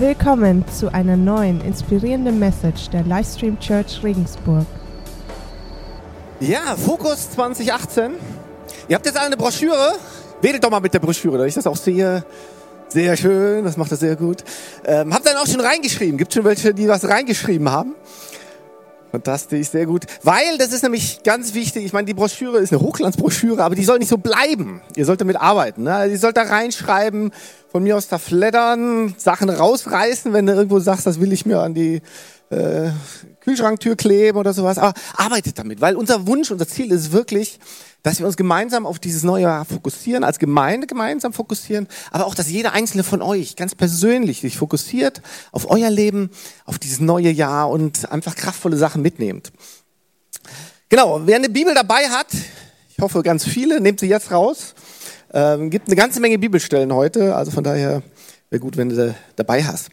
Willkommen zu einer neuen inspirierenden Message der Livestream Church Regensburg. Ja, Fokus 2018. Ihr habt jetzt alle eine Broschüre. Wedelt doch mal mit der Broschüre, dass ich das auch sehe. Sehr schön, das macht er sehr gut. Ähm, habt ihr dann auch schon reingeschrieben? Gibt schon welche, die was reingeschrieben haben? Fantastisch, sehr gut. Weil, das ist nämlich ganz wichtig, ich meine, die Broschüre ist eine Hochglanzbroschüre, aber die soll nicht so bleiben. Ihr sollt damit arbeiten. Ne? Ihr sollt da reinschreiben, von mir aus da flattern, Sachen rausreißen, wenn du irgendwo sagst, das will ich mir an die äh, Kühlschranktür kleben oder sowas. Aber arbeitet damit, weil unser Wunsch, unser Ziel ist wirklich, dass wir uns gemeinsam auf dieses neue Jahr fokussieren, als Gemeinde gemeinsam fokussieren, aber auch, dass jeder einzelne von euch ganz persönlich sich fokussiert auf euer Leben, auf dieses neue Jahr und einfach kraftvolle Sachen mitnehmt. Genau, wer eine Bibel dabei hat, ich hoffe ganz viele, nehmt sie jetzt raus. Ähm, gibt eine ganze Menge Bibelstellen heute, also von daher wäre gut, wenn du dabei hast.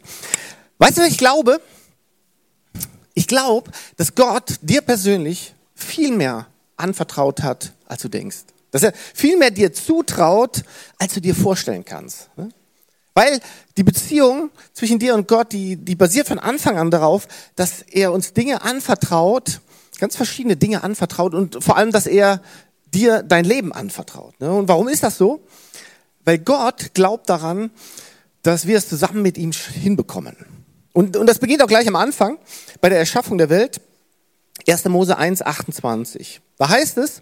Weißt du, was ich glaube? Ich glaube, dass Gott dir persönlich viel mehr anvertraut hat, als du denkst. Dass er viel mehr dir zutraut, als du dir vorstellen kannst. Ne? Weil die Beziehung zwischen dir und Gott, die, die basiert von Anfang an darauf, dass er uns Dinge anvertraut, ganz verschiedene Dinge anvertraut und vor allem, dass er dir dein Leben anvertraut. Ne? Und warum ist das so? Weil Gott glaubt daran, dass wir es zusammen mit ihm hinbekommen. Und, und das beginnt auch gleich am Anfang bei der Erschaffung der Welt. 1. Mose 1, 28. Da heißt es,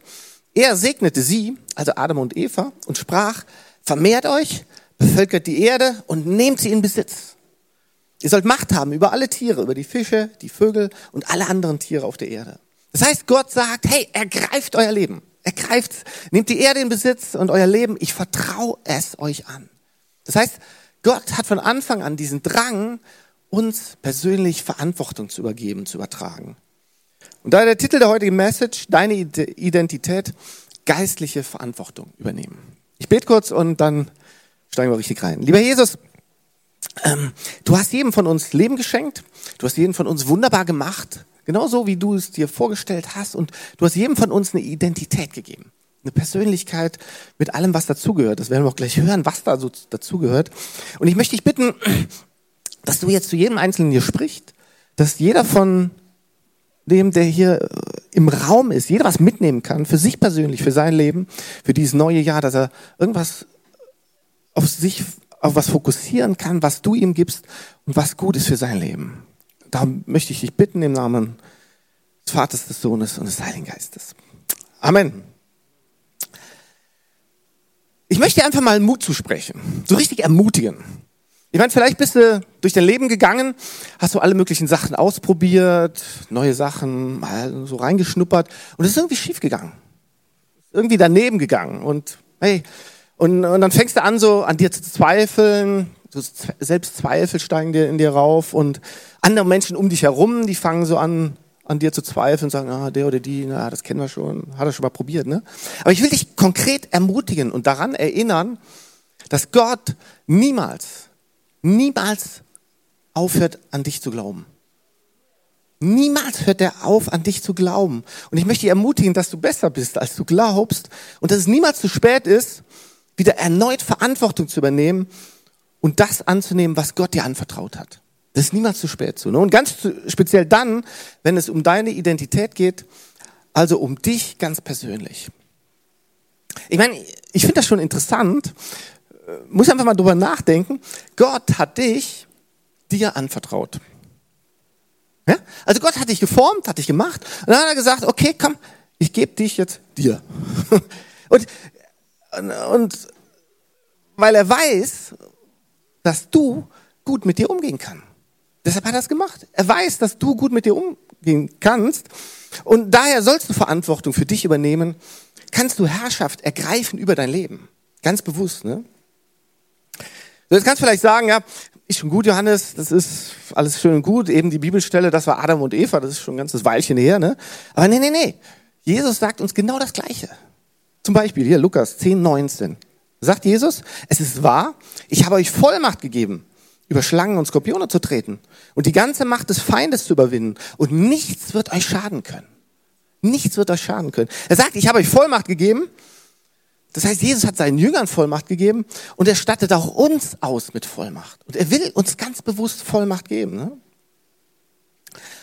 er segnete sie, also Adam und Eva, und sprach, vermehrt euch, bevölkert die Erde und nehmt sie in Besitz. Ihr sollt Macht haben über alle Tiere, über die Fische, die Vögel und alle anderen Tiere auf der Erde. Das heißt, Gott sagt, hey, ergreift euer Leben. Ergreift, nehmt die Erde in Besitz und euer Leben. Ich vertraue es euch an. Das heißt, Gott hat von Anfang an diesen Drang, uns persönlich Verantwortung zu übergeben, zu übertragen. Und da der Titel der heutigen Message, deine Identität, geistliche Verantwortung übernehmen. Ich bete kurz und dann steigen wir richtig rein. Lieber Jesus, ähm, du hast jedem von uns Leben geschenkt, du hast jedem von uns wunderbar gemacht, genauso wie du es dir vorgestellt hast und du hast jedem von uns eine Identität gegeben. Eine Persönlichkeit mit allem, was dazugehört. Das werden wir auch gleich hören, was da so dazugehört. Und ich möchte dich bitten, dass du jetzt zu jedem Einzelnen hier sprichst, dass jeder von dem, der hier äh, im Raum ist, jeder was mitnehmen kann, für sich persönlich, für sein Leben, für dieses neue Jahr, dass er irgendwas auf sich, auf was fokussieren kann, was du ihm gibst und was gut ist für sein Leben. Da möchte ich dich bitten im Namen des Vaters, des Sohnes und des Heiligen Geistes. Amen. Ich möchte dir einfach mal Mut zusprechen, so richtig ermutigen. Ich meine, vielleicht bist du durch dein Leben gegangen, hast du alle möglichen Sachen ausprobiert, neue Sachen mal so reingeschnuppert und es ist irgendwie schief gegangen. Irgendwie daneben gegangen und hey, und, und dann fängst du an so an dir zu zweifeln, so Selbstzweifel steigen dir in dir rauf und andere Menschen um dich herum, die fangen so an an dir zu zweifeln und sagen, ah, der oder die, na, das kennen wir schon, hat er schon mal probiert, ne? Aber ich will dich konkret ermutigen und daran erinnern, dass Gott niemals niemals aufhört, an dich zu glauben. Niemals hört er auf, an dich zu glauben. Und ich möchte dich ermutigen, dass du besser bist, als du glaubst und dass es niemals zu spät ist, wieder erneut Verantwortung zu übernehmen und das anzunehmen, was Gott dir anvertraut hat. Das ist niemals zu spät zu. Ne? Und ganz speziell dann, wenn es um deine Identität geht, also um dich ganz persönlich. Ich meine, ich finde das schon interessant, muss einfach mal drüber nachdenken. Gott hat dich dir anvertraut. Ja? Also Gott hat dich geformt, hat dich gemacht und dann hat er gesagt, okay, komm, ich gebe dich jetzt dir. und, und weil er weiß, dass du gut mit dir umgehen kannst. Deshalb hat er es gemacht. Er weiß, dass du gut mit dir umgehen kannst. Und daher sollst du Verantwortung für dich übernehmen. Kannst du Herrschaft ergreifen über dein Leben. Ganz bewusst, ne? Jetzt kannst du vielleicht sagen, ja, ist schon gut, Johannes, das ist alles schön und gut. Eben die Bibelstelle, das war Adam und Eva, das ist schon ein ganzes Weilchen her, ne? Aber nee, nee, nee. Jesus sagt uns genau das Gleiche. Zum Beispiel hier Lukas 10, 19. Sagt Jesus, es ist wahr, ich habe euch Vollmacht gegeben, über Schlangen und Skorpione zu treten und die ganze Macht des Feindes zu überwinden und nichts wird euch schaden können. Nichts wird euch schaden können. Er sagt, ich habe euch Vollmacht gegeben, Das heißt, Jesus hat seinen Jüngern Vollmacht gegeben und er stattet auch uns aus mit Vollmacht. Und er will uns ganz bewusst Vollmacht geben. Ne?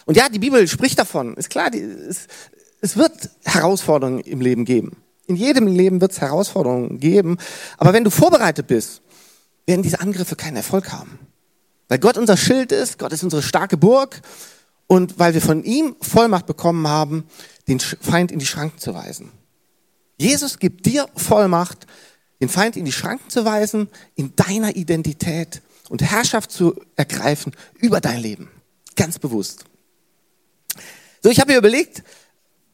Und ja, die Bibel spricht davon. Ist klar, die, es, es wird Herausforderungen im Leben geben. In jedem Leben wird es Herausforderungen geben. Aber wenn du vorbereitet bist, werden diese Angriffe keinen Erfolg haben. Weil Gott unser Schild ist, Gott ist unsere starke Burg und weil wir von ihm Vollmacht bekommen haben, den Feind in die Schranken zu weisen. Jesus gibt dir Vollmacht, den Feind in die Schranken zu weisen, in deiner Identität und Herrschaft zu ergreifen über dein Leben. Ganz bewusst. So, ich habe mir überlegt,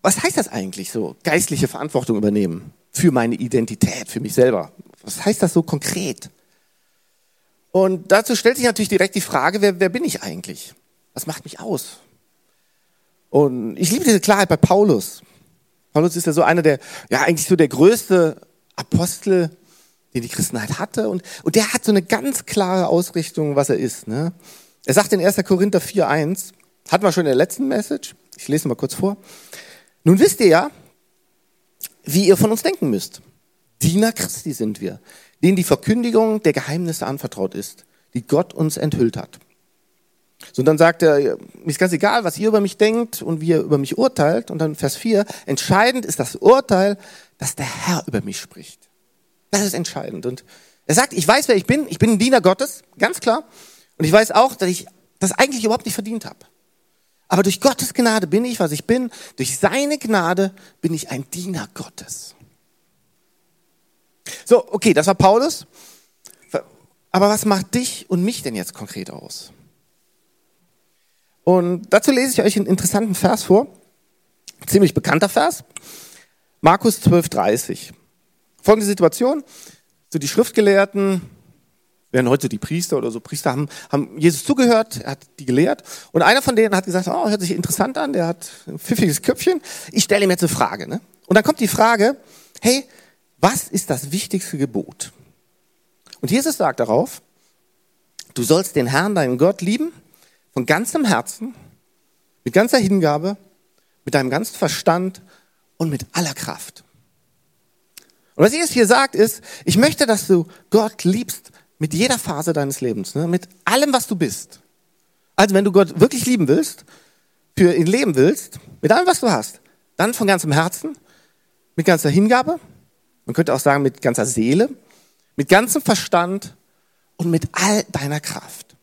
was heißt das eigentlich so, geistliche Verantwortung übernehmen für meine Identität, für mich selber? Was heißt das so konkret? Und dazu stellt sich natürlich direkt die Frage, wer, wer bin ich eigentlich? Was macht mich aus? Und ich liebe diese Klarheit bei Paulus. Paulus ist ja so einer der, ja eigentlich so der größte Apostel, den die Christenheit hatte. Und, und der hat so eine ganz klare Ausrichtung, was er ist. Ne? Er sagt in 1. Korinther 4.1, hatten wir schon in der letzten Message, ich lese mal kurz vor. Nun wisst ihr ja, wie ihr von uns denken müsst. Diener Christi sind wir, denen die Verkündigung der Geheimnisse anvertraut ist, die Gott uns enthüllt hat. So, und dann sagt er, mir ist ganz egal, was ihr über mich denkt und wie ihr über mich urteilt. Und dann Vers 4, entscheidend ist das Urteil, dass der Herr über mich spricht. Das ist entscheidend. Und er sagt, ich weiß, wer ich bin. Ich bin ein Diener Gottes, ganz klar. Und ich weiß auch, dass ich das eigentlich überhaupt nicht verdient habe. Aber durch Gottes Gnade bin ich, was ich bin. Durch seine Gnade bin ich ein Diener Gottes. So, okay, das war Paulus. Aber was macht dich und mich denn jetzt konkret aus? Und dazu lese ich euch einen interessanten Vers vor. Ziemlich bekannter Vers. Markus 12, 30. Folgende Situation. So die Schriftgelehrten, werden heute die Priester oder so Priester haben, haben Jesus zugehört, er hat die gelehrt. Und einer von denen hat gesagt, oh, hört sich interessant an, der hat ein pfiffiges Köpfchen. Ich stelle ihm jetzt eine Frage. Ne? Und dann kommt die Frage, hey, was ist das wichtigste Gebot? Und Jesus sagt darauf, du sollst den Herrn, deinen Gott, lieben von ganzem Herzen, mit ganzer Hingabe, mit deinem ganzen Verstand und mit aller Kraft. Und was Jesus hier sagt ist, ich möchte, dass du Gott liebst mit jeder Phase deines Lebens, ne? mit allem, was du bist. Also wenn du Gott wirklich lieben willst, für ihn leben willst, mit allem, was du hast, dann von ganzem Herzen, mit ganzer Hingabe, man könnte auch sagen mit ganzer Seele, mit ganzem Verstand und mit all deiner Kraft.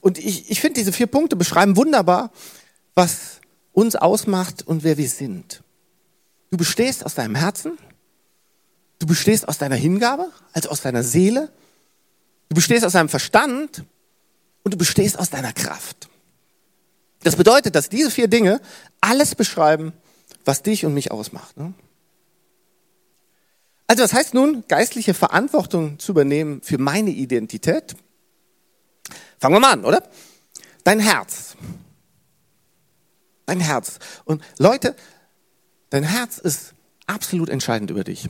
Und ich, ich finde, diese vier Punkte beschreiben wunderbar, was uns ausmacht und wer wir sind. Du bestehst aus deinem Herzen, du bestehst aus deiner Hingabe, also aus deiner Seele, du bestehst aus deinem Verstand und du bestehst aus deiner Kraft. Das bedeutet, dass diese vier Dinge alles beschreiben, was dich und mich ausmacht. Ne? Also was heißt nun, geistliche Verantwortung zu übernehmen für meine Identität? Fangen wir mal an, oder? Dein Herz. Dein Herz. Und Leute, dein Herz ist absolut entscheidend über dich.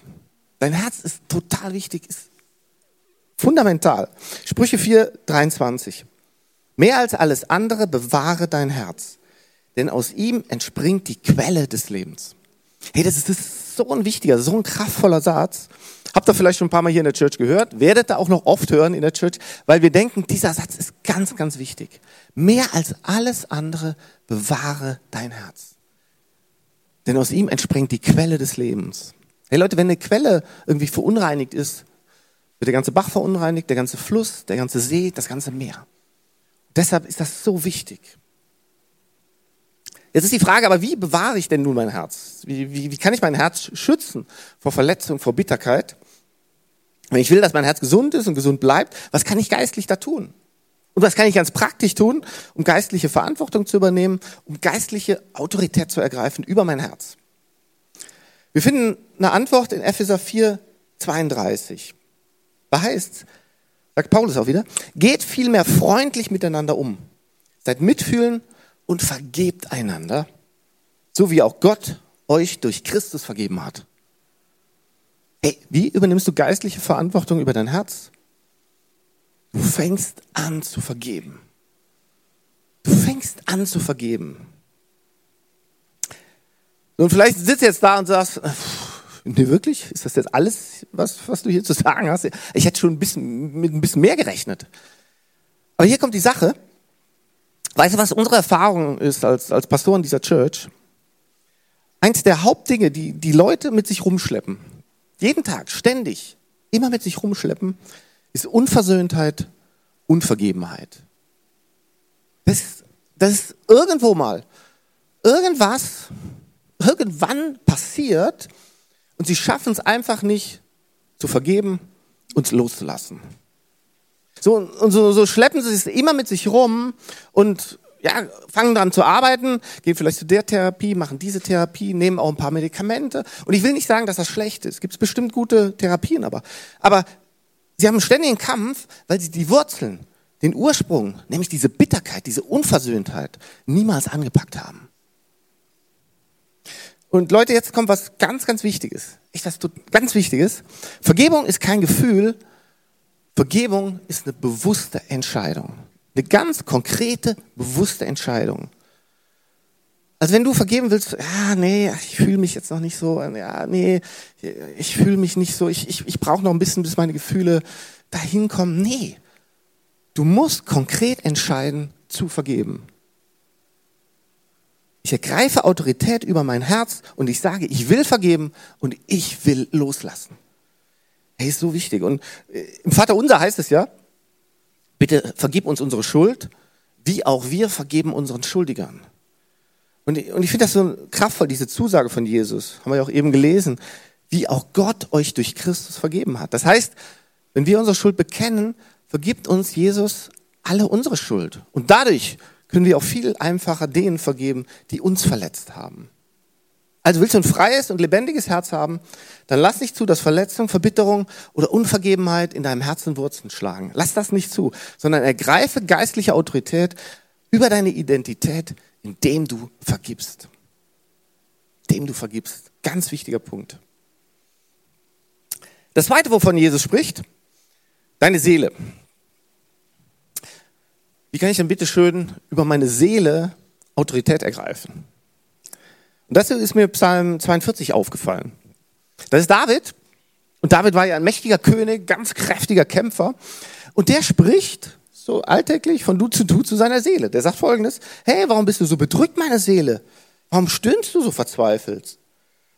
Dein Herz ist total wichtig, ist fundamental. Sprüche 4, 23. Mehr als alles andere bewahre dein Herz, denn aus ihm entspringt die Quelle des Lebens. Hey, das ist, das ist so ein wichtiger, so ein kraftvoller Satz. Habt ihr vielleicht schon ein paar Mal hier in der Church gehört? Werdet ihr auch noch oft hören in der Church, weil wir denken, dieser Satz ist ganz, ganz wichtig. Mehr als alles andere bewahre dein Herz. Denn aus ihm entspringt die Quelle des Lebens. Hey Leute, wenn eine Quelle irgendwie verunreinigt ist, wird der ganze Bach verunreinigt, der ganze Fluss, der ganze See, das ganze Meer. Deshalb ist das so wichtig. Jetzt ist die Frage, aber wie bewahre ich denn nun mein Herz? Wie, wie, wie kann ich mein Herz schützen vor Verletzung, vor Bitterkeit? Wenn ich will, dass mein Herz gesund ist und gesund bleibt, was kann ich geistlich da tun? Und was kann ich ganz praktisch tun, um geistliche Verantwortung zu übernehmen, um geistliche Autorität zu ergreifen über mein Herz? Wir finden eine Antwort in Epheser 4, 32. Da heißt, sagt Paulus auch wieder, geht vielmehr freundlich miteinander um. Seid mitfühlend und vergebt einander, so wie auch Gott euch durch Christus vergeben hat. Hey, wie übernimmst du geistliche Verantwortung über dein Herz? Du fängst an zu vergeben. Du fängst an zu vergeben. Und vielleicht sitzt jetzt da und sagst, Nee, wirklich? Ist das jetzt alles, was, was du hier zu sagen hast? Ich hätte schon ein bisschen, mit ein bisschen mehr gerechnet. Aber hier kommt die Sache. Weißt du, was unsere Erfahrung ist als, als Pastoren dieser Church? Eins der Hauptdinge, die die Leute mit sich rumschleppen, jeden Tag, ständig, immer mit sich rumschleppen, ist Unversöhntheit, Unvergebenheit. Das, das ist irgendwo mal, irgendwas, irgendwann passiert und sie schaffen es einfach nicht zu vergeben und loszulassen. So, und so, so schleppen sie es immer mit sich rum und ja, fangen dann zu arbeiten, gehen vielleicht zu der Therapie, machen diese Therapie, nehmen auch ein paar Medikamente. Und ich will nicht sagen, dass das schlecht ist. Gibt es bestimmt gute Therapien, aber, aber sie haben einen ständigen Kampf, weil sie die Wurzeln, den Ursprung, nämlich diese Bitterkeit, diese Unversöhntheit, niemals angepackt haben. Und Leute, jetzt kommt was ganz, ganz Wichtiges. Echt was ganz Wichtiges. Vergebung ist kein Gefühl. Vergebung ist eine bewusste Entscheidung. Eine ganz konkrete, bewusste Entscheidung. Also wenn du vergeben willst, ja, nee, ich fühle mich jetzt noch nicht so, ja, nee, ich fühle mich nicht so, ich, ich, ich brauche noch ein bisschen, bis meine Gefühle dahin kommen. Nee, du musst konkret entscheiden, zu vergeben. Ich ergreife Autorität über mein Herz und ich sage, ich will vergeben und ich will loslassen. Hey, ist so wichtig. Und äh, im Vater unser heißt es ja, Bitte vergib uns unsere Schuld, wie auch wir vergeben unseren Schuldigern. Und, und ich finde das so kraftvoll, diese Zusage von Jesus, haben wir ja auch eben gelesen, wie auch Gott euch durch Christus vergeben hat. Das heißt, wenn wir unsere Schuld bekennen, vergibt uns Jesus alle unsere Schuld. Und dadurch können wir auch viel einfacher denen vergeben, die uns verletzt haben. Also willst du ein freies und lebendiges Herz haben, dann lass nicht zu, dass Verletzung, Verbitterung oder Unvergebenheit in deinem Herzen Wurzeln schlagen. Lass das nicht zu, sondern ergreife geistliche Autorität über deine Identität, indem du vergibst. Indem du vergibst. Ganz wichtiger Punkt. Das zweite, wovon Jesus spricht, deine Seele. Wie kann ich denn bitte schön über meine Seele Autorität ergreifen? Und das ist mir Psalm 42 aufgefallen. Das ist David. Und David war ja ein mächtiger König, ganz kräftiger Kämpfer. Und der spricht so alltäglich von du zu du zu seiner Seele. Der sagt folgendes, hey, warum bist du so bedrückt, meine Seele? Warum stöhnst du so verzweifelt?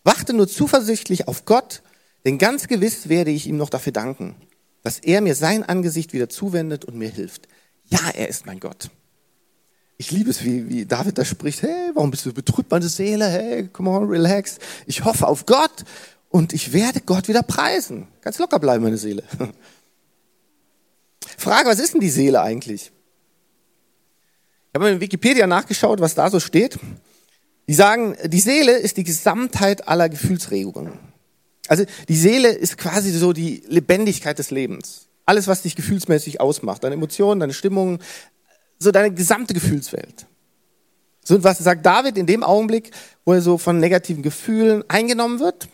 Wachte nur zuversichtlich auf Gott, denn ganz gewiss werde ich ihm noch dafür danken, dass er mir sein Angesicht wieder zuwendet und mir hilft. Ja, er ist mein Gott. Ich liebe es, wie, wie David da spricht, hey, warum bist du betrübt, meine Seele? Hey, come on, relax. Ich hoffe auf Gott und ich werde Gott wieder preisen. Ganz locker bleiben, meine Seele. Frage, was ist denn die Seele eigentlich? Ich habe in Wikipedia nachgeschaut, was da so steht. Die sagen, die Seele ist die Gesamtheit aller Gefühlsregungen. Also die Seele ist quasi so die Lebendigkeit des Lebens. Alles, was dich gefühlsmäßig ausmacht. Deine Emotionen, deine Stimmungen, so deine gesamte Gefühlswelt. So, was sagt David in dem Augenblick, wo er so von negativen Gefühlen eingenommen wird?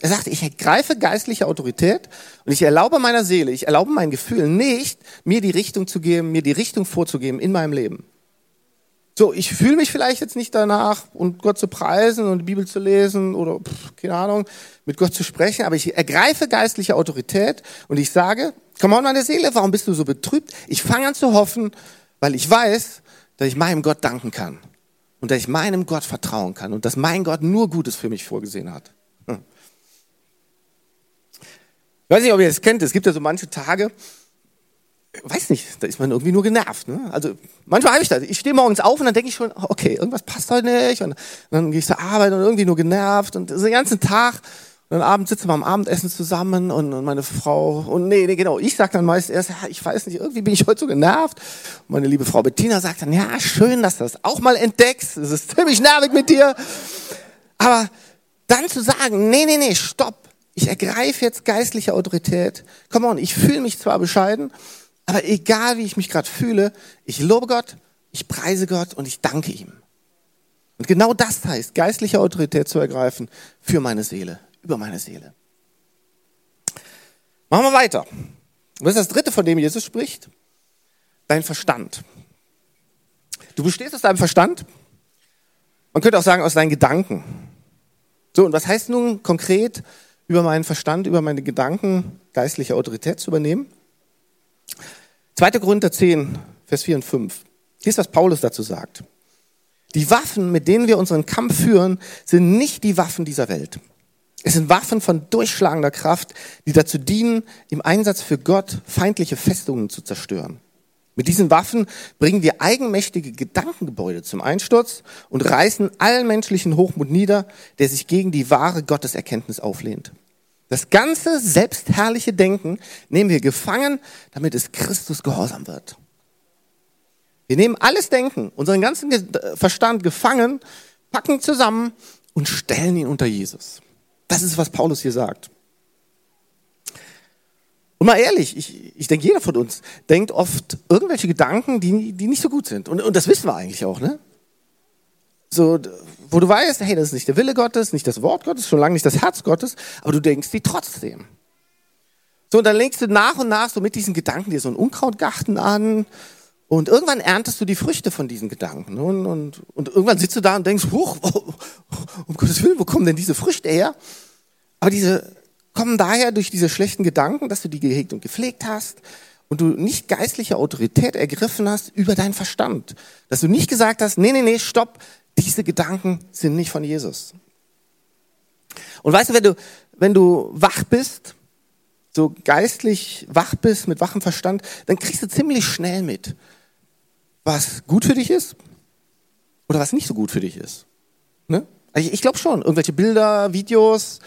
Er sagt, ich ergreife geistliche Autorität und ich erlaube meiner Seele, ich erlaube meinen Gefühlen nicht, mir die Richtung zu geben, mir die Richtung vorzugeben in meinem Leben. So, ich fühle mich vielleicht jetzt nicht danach, und Gott zu preisen und die Bibel zu lesen oder, pff, keine Ahnung, mit Gott zu sprechen, aber ich ergreife geistliche Autorität und ich sage, komm on, meine Seele, warum bist du so betrübt? Ich fange an zu hoffen weil ich weiß, dass ich meinem Gott danken kann und dass ich meinem Gott vertrauen kann und dass mein Gott nur Gutes für mich vorgesehen hat. Hm. Ich weiß nicht, ob ihr das kennt, es gibt ja so manche Tage, weiß nicht, da ist man irgendwie nur genervt. Ne? Also manchmal habe ich das. Ich stehe morgens auf und dann denke ich schon, okay, irgendwas passt heute nicht. Und dann gehe ich zur Arbeit und irgendwie nur genervt und den ganzen Tag und dann abends sitzen wir am Abendessen zusammen und, meine Frau, und nee, nee, genau, ich sag dann meist erst, ja, ich weiß nicht, irgendwie bin ich heute so genervt. Und meine liebe Frau Bettina sagt dann, ja, schön, dass du das auch mal entdeckst. Es ist ziemlich nervig mit dir. Aber dann zu sagen, nee, nee, nee, stopp. Ich ergreife jetzt geistliche Autorität. Come on, ich fühle mich zwar bescheiden, aber egal wie ich mich gerade fühle, ich lobe Gott, ich preise Gott und ich danke ihm. Und genau das heißt, geistliche Autorität zu ergreifen für meine Seele über meine Seele. Machen wir weiter. Was ist das dritte, von dem Jesus spricht? Dein Verstand. Du bestehst aus deinem Verstand. Man könnte auch sagen, aus deinen Gedanken. So, und was heißt nun konkret über meinen Verstand, über meine Gedanken geistliche Autorität zu übernehmen? 2. Korinther 10, Vers 4 und 5. Hier ist, was Paulus dazu sagt. Die Waffen, mit denen wir unseren Kampf führen, sind nicht die Waffen dieser Welt. Es sind Waffen von durchschlagender Kraft, die dazu dienen, im Einsatz für Gott feindliche Festungen zu zerstören. Mit diesen Waffen bringen wir eigenmächtige Gedankengebäude zum Einsturz und reißen allen menschlichen Hochmut nieder, der sich gegen die wahre Gotteserkenntnis auflehnt. Das ganze selbstherrliche Denken nehmen wir gefangen, damit es Christus gehorsam wird. Wir nehmen alles Denken, unseren ganzen Verstand gefangen, packen zusammen und stellen ihn unter Jesus. Das ist, was Paulus hier sagt. Und mal ehrlich, ich, ich denke, jeder von uns denkt oft irgendwelche Gedanken, die, die nicht so gut sind. Und, und das wissen wir eigentlich auch, ne? So, wo du weißt, hey, das ist nicht der Wille Gottes, nicht das Wort Gottes, schon lange nicht das Herz Gottes, aber du denkst die trotzdem. So, und dann lenkst du nach und nach so mit diesen Gedanken dir so einen Unkrautgarten an und irgendwann erntest du die Früchte von diesen Gedanken. Und, und, und irgendwann sitzt du da und denkst, huch, oh, um Gottes Willen, wo kommen denn diese Früchte her? Aber diese kommen daher durch diese schlechten Gedanken, dass du die gehegt und gepflegt hast und du nicht geistliche Autorität ergriffen hast über deinen Verstand. Dass du nicht gesagt hast, nee, nee, nee, stopp, diese Gedanken sind nicht von Jesus. Und weißt du, wenn du, wenn du wach bist, so geistlich wach bist, mit wachem Verstand, dann kriegst du ziemlich schnell mit, was gut für dich ist oder was nicht so gut für dich ist. Ne? Ich, ich glaube schon, irgendwelche Bilder, Videos,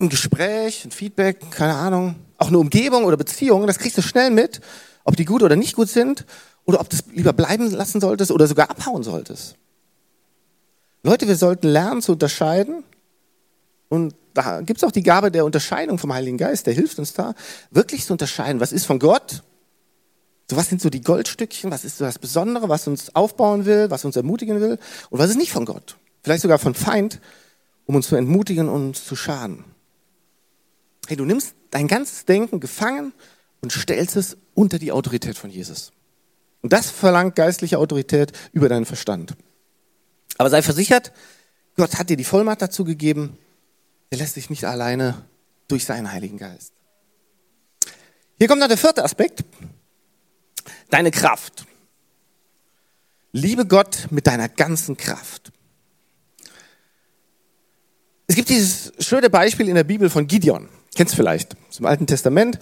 ein Gespräch, ein Feedback, keine Ahnung, auch eine Umgebung oder Beziehung, das kriegst du schnell mit, ob die gut oder nicht gut sind oder ob du es lieber bleiben lassen solltest oder sogar abhauen solltest. Leute, wir sollten lernen zu unterscheiden und da gibt es auch die Gabe der Unterscheidung vom Heiligen Geist, der hilft uns da, wirklich zu unterscheiden, was ist von Gott so, was sind so die Goldstückchen? Was ist so das Besondere, was uns aufbauen will, was uns ermutigen will? Und was ist nicht von Gott? Vielleicht sogar von Feind, um uns zu entmutigen und zu schaden. Hey, du nimmst dein ganzes Denken gefangen und stellst es unter die Autorität von Jesus. Und das verlangt geistliche Autorität über deinen Verstand. Aber sei versichert, Gott hat dir die Vollmacht dazu gegeben. Er lässt dich nicht alleine durch seinen Heiligen Geist. Hier kommt noch der vierte Aspekt deine Kraft. Liebe Gott mit deiner ganzen Kraft. Es gibt dieses schöne Beispiel in der Bibel von Gideon. Kennst du vielleicht? Zum Alten Testament.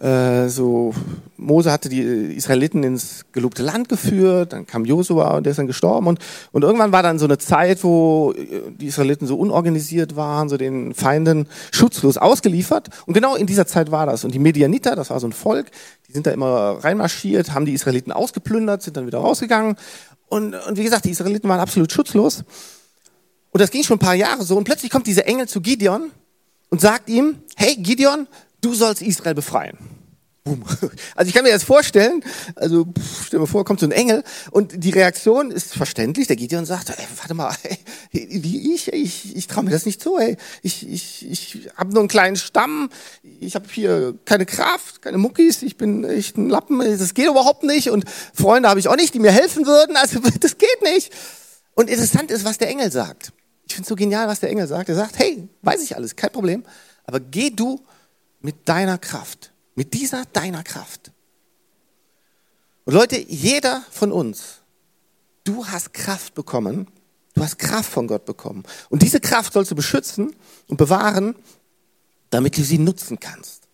Äh, so Mose hatte die Israeliten ins gelobte Land geführt, dann kam Josua und der ist dann gestorben und, und irgendwann war dann so eine Zeit, wo äh, die Israeliten so unorganisiert waren, so den Feinden schutzlos ausgeliefert und genau in dieser Zeit war das. Und die Medianiter, das war so ein Volk, die sind da immer reinmarschiert, haben die Israeliten ausgeplündert, sind dann wieder rausgegangen und, und wie gesagt, die Israeliten waren absolut schutzlos. Und das ging schon ein paar Jahre so und plötzlich kommt dieser Engel zu Gideon und sagt ihm, hey Gideon, du sollst Israel befreien. Also ich kann mir das vorstellen, also stell dir vor, kommt so ein Engel und die Reaktion ist verständlich, der Gideon sagt, ey, warte mal, ey, wie ich, ich, ich traue mir das nicht zu, ey. ich, ich, ich habe nur einen kleinen Stamm, ich habe hier keine Kraft, keine Muckis, ich bin echt ein Lappen, das geht überhaupt nicht und Freunde habe ich auch nicht, die mir helfen würden, also das geht nicht. Und interessant ist, was der Engel sagt. Ich finde es so genial, was der Engel sagt. Er sagt, hey, weiß ich alles, kein Problem, aber geh du mit deiner Kraft, mit dieser deiner Kraft. Und Leute, jeder von uns, du hast Kraft bekommen, du hast Kraft von Gott bekommen. Und diese Kraft sollst du beschützen und bewahren, damit du sie nutzen kannst.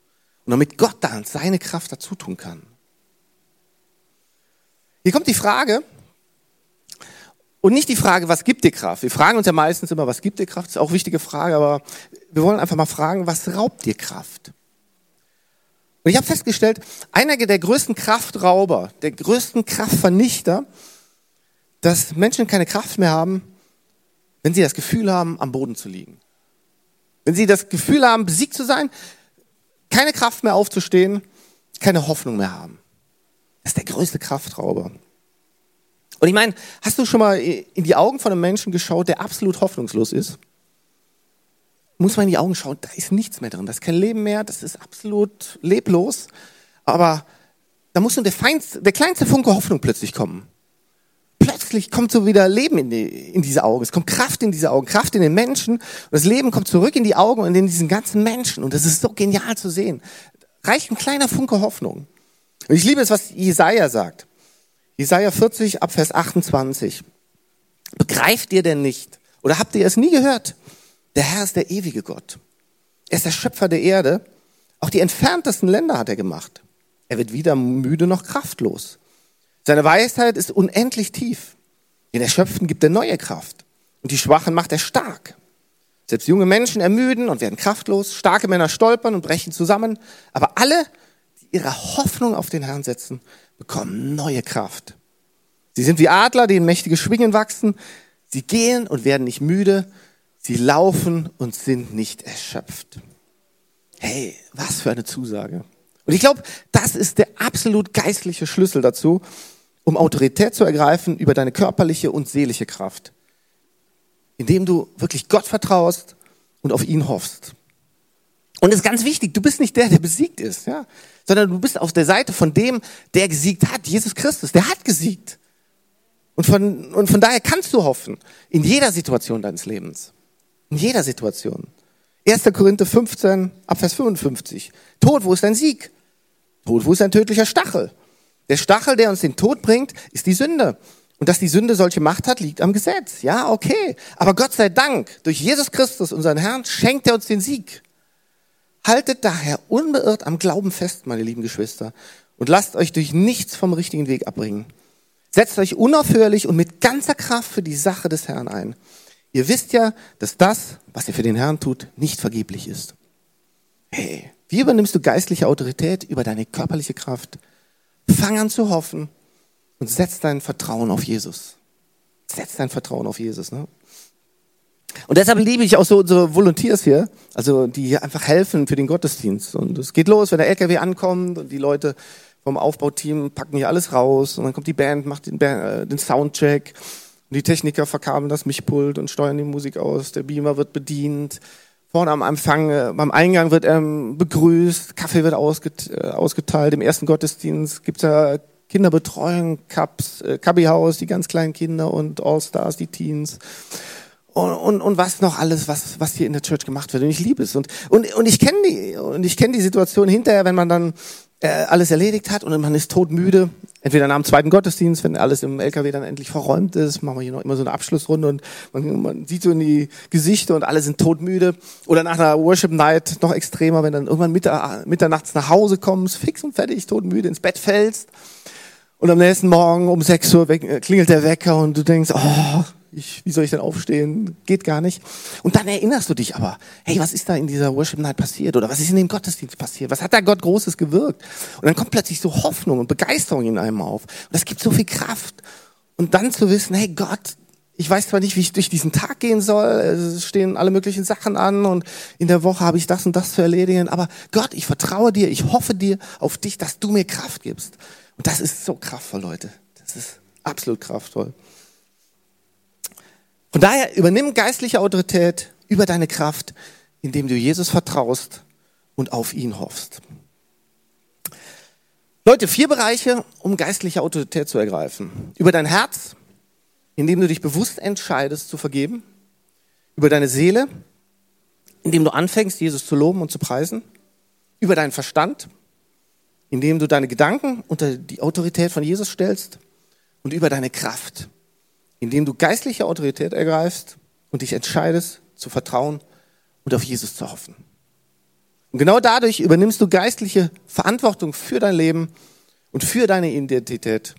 Und damit Gott dann seine Kraft dazu tun kann. Hier kommt die Frage, und nicht die Frage, was gibt dir Kraft? Wir fragen uns ja meistens immer, was gibt dir Kraft? Das ist auch eine wichtige Frage, aber wir wollen einfach mal fragen, was raubt dir Kraft? Und ich habe festgestellt, einer der größten Kraftrauber, der größten Kraftvernichter, dass Menschen keine Kraft mehr haben, wenn sie das Gefühl haben, am Boden zu liegen. Wenn sie das Gefühl haben, besiegt zu sein, keine Kraft mehr aufzustehen, keine Hoffnung mehr haben. Das ist der größte Kraftrauber. Und ich meine, hast du schon mal in die Augen von einem Menschen geschaut, der absolut hoffnungslos ist? Muss man in die Augen schauen, da ist nichts mehr drin, da ist kein Leben mehr, das ist absolut leblos. Aber da muss nur der, feinste, der kleinste Funke Hoffnung plötzlich kommen. Plötzlich kommt so wieder Leben in, die, in diese Augen. Es kommt Kraft in diese Augen, Kraft in den Menschen. Und das Leben kommt zurück in die Augen und in diesen ganzen Menschen. Und das ist so genial zu sehen. Reicht ein kleiner Funke Hoffnung. Und ich liebe es, was Jesaja sagt. Jesaja 40 ab Vers 28. Begreift ihr denn nicht? Oder habt ihr es nie gehört? Der Herr ist der ewige Gott. Er ist der Schöpfer der Erde. Auch die entferntesten Länder hat er gemacht. Er wird weder müde noch kraftlos. Seine Weisheit ist unendlich tief. Den Erschöpften gibt er neue Kraft. Und die Schwachen macht er stark. Selbst junge Menschen ermüden und werden kraftlos. Starke Männer stolpern und brechen zusammen. Aber alle, die ihre Hoffnung auf den Herrn setzen, bekommen neue Kraft. Sie sind wie Adler, die in mächtige Schwingen wachsen. Sie gehen und werden nicht müde. Sie laufen und sind nicht erschöpft. Hey, was für eine Zusage. Und ich glaube, das ist der absolut geistliche Schlüssel dazu, um Autorität zu ergreifen über deine körperliche und seelische Kraft. Indem du wirklich Gott vertraust und auf ihn hoffst. Und es ist ganz wichtig, du bist nicht der, der besiegt ist, ja, sondern du bist auf der Seite von dem, der gesiegt hat, Jesus Christus, der hat gesiegt. Und von, und von daher kannst du hoffen, in jeder Situation deines Lebens. In jeder Situation. 1. Korinther 15, Abvers 55. Tod, wo ist dein Sieg? Tod, wo ist dein tödlicher Stachel? Der Stachel, der uns den Tod bringt, ist die Sünde. Und dass die Sünde solche Macht hat, liegt am Gesetz. Ja, okay. Aber Gott sei Dank, durch Jesus Christus, unseren Herrn, schenkt er uns den Sieg. Haltet daher unbeirrt am Glauben fest, meine lieben Geschwister, und lasst euch durch nichts vom richtigen Weg abbringen. Setzt euch unaufhörlich und mit ganzer Kraft für die Sache des Herrn ein. Ihr wisst ja, dass das, was ihr für den Herrn tut, nicht vergeblich ist. Hey, wie übernimmst du geistliche Autorität über deine körperliche Kraft? Fang an zu hoffen und setz dein Vertrauen auf Jesus. Setz dein Vertrauen auf Jesus. Ne? Und deshalb liebe ich auch so unsere Volunteers hier, also die hier einfach helfen für den Gottesdienst. Und es geht los, wenn der LKW ankommt und die Leute vom Aufbauteam packen hier alles raus und dann kommt die Band, macht den, Band, äh, den Soundcheck und die Techniker verkabeln das Mischpult und steuern die Musik aus. Der Beamer wird bedient. Vorne am Empfang, äh, beim Eingang wird ähm, begrüßt, Kaffee wird äh, ausgeteilt. Im ersten Gottesdienst gibt's ja Kinderbetreuung, Cups, äh, Cubbyhaus, die ganz kleinen Kinder und All-Stars, die Teens. Und, und, und was noch alles, was, was hier in der Church gemacht wird. Und ich liebe es. Und, und, und ich kenne die, und ich kenne die Situation hinterher, wenn man dann äh, alles erledigt hat und man ist todmüde. Entweder nach dem zweiten Gottesdienst, wenn alles im LKW dann endlich verräumt ist, machen wir hier noch immer so eine Abschlussrunde und man, man sieht so in die Gesichter und alle sind todmüde. Oder nach einer Worship Night noch extremer, wenn dann irgendwann mitter, mitternachts nach Hause kommst, fix und fertig, todmüde, ins Bett fällst. Und am nächsten Morgen um 6 Uhr äh, klingelt der Wecker und du denkst, oh, ich, wie soll ich denn aufstehen? Geht gar nicht. Und dann erinnerst du dich aber, hey, was ist da in dieser Worship Night passiert? Oder was ist in dem Gottesdienst passiert? Was hat da Gott Großes gewirkt? Und dann kommt plötzlich so Hoffnung und Begeisterung in einem auf. Und das gibt so viel Kraft. Und dann zu wissen, hey Gott, ich weiß zwar nicht, wie ich durch diesen Tag gehen soll, es stehen alle möglichen Sachen an und in der Woche habe ich das und das zu erledigen, aber Gott, ich vertraue dir, ich hoffe dir auf dich, dass du mir Kraft gibst. Und das ist so kraftvoll, Leute. Das ist absolut kraftvoll. Von daher übernimm geistliche Autorität über deine Kraft, indem du Jesus vertraust und auf ihn hoffst. Leute, vier Bereiche, um geistliche Autorität zu ergreifen. Über dein Herz, indem du dich bewusst entscheidest zu vergeben. Über deine Seele, indem du anfängst, Jesus zu loben und zu preisen. Über deinen Verstand, indem du deine Gedanken unter die Autorität von Jesus stellst. Und über deine Kraft, indem du geistliche Autorität ergreifst und dich entscheidest zu vertrauen und auf Jesus zu hoffen. Und genau dadurch übernimmst du geistliche Verantwortung für dein Leben und für deine Identität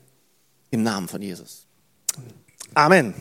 im Namen von Jesus. Amen.